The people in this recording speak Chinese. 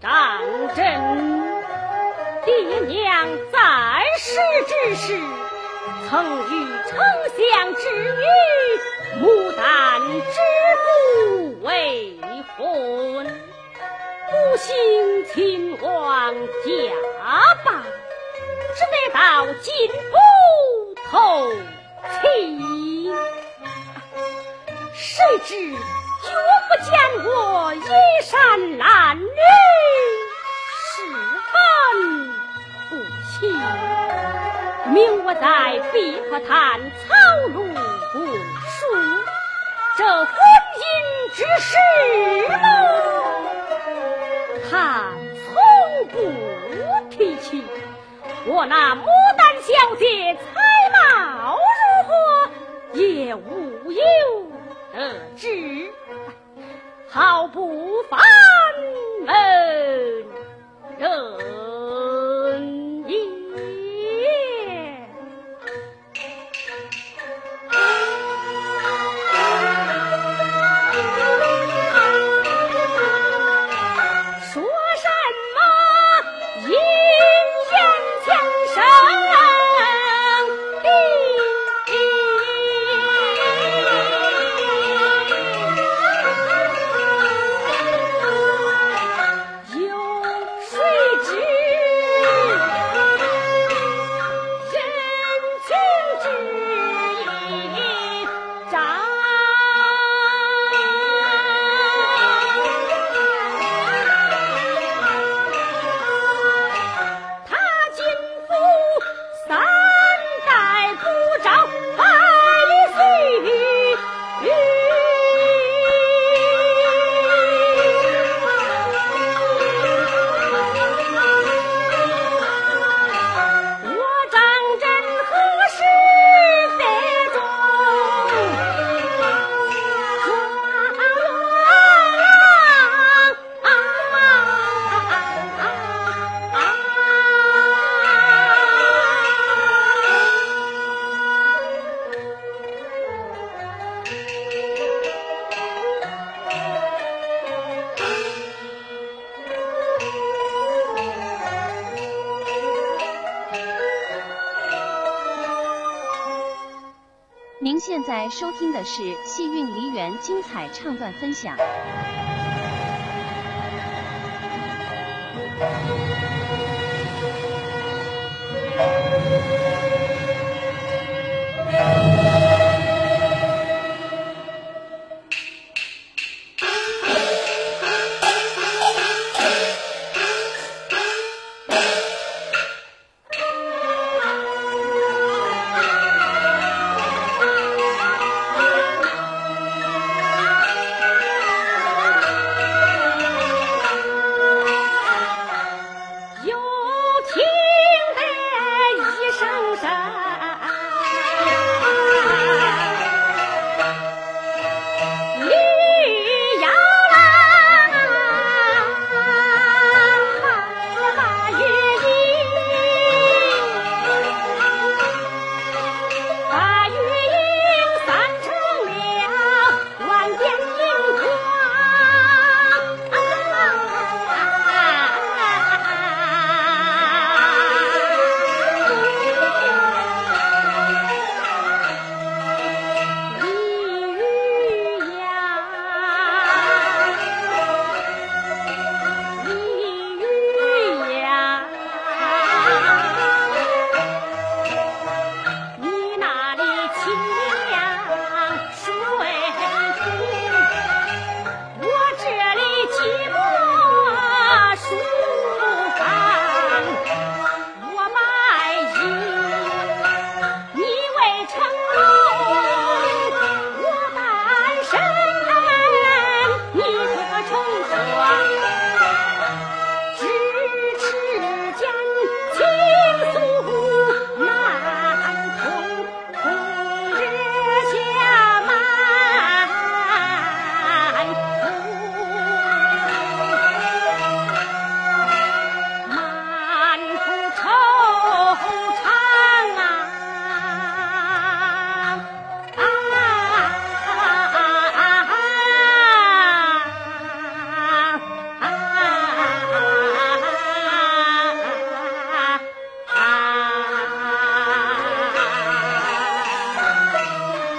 张真爹娘在世之时，曾与丞相之女牡丹之母为婚，不幸亲王驾崩，只得到金屋投气。谁知？绝不见我衣衫褴褛，十分不亲。命我在碧波潭草庐读书，这婚姻之事他从不提起。我那牡丹小姐在收听的是戏韵梨园精彩唱段分享。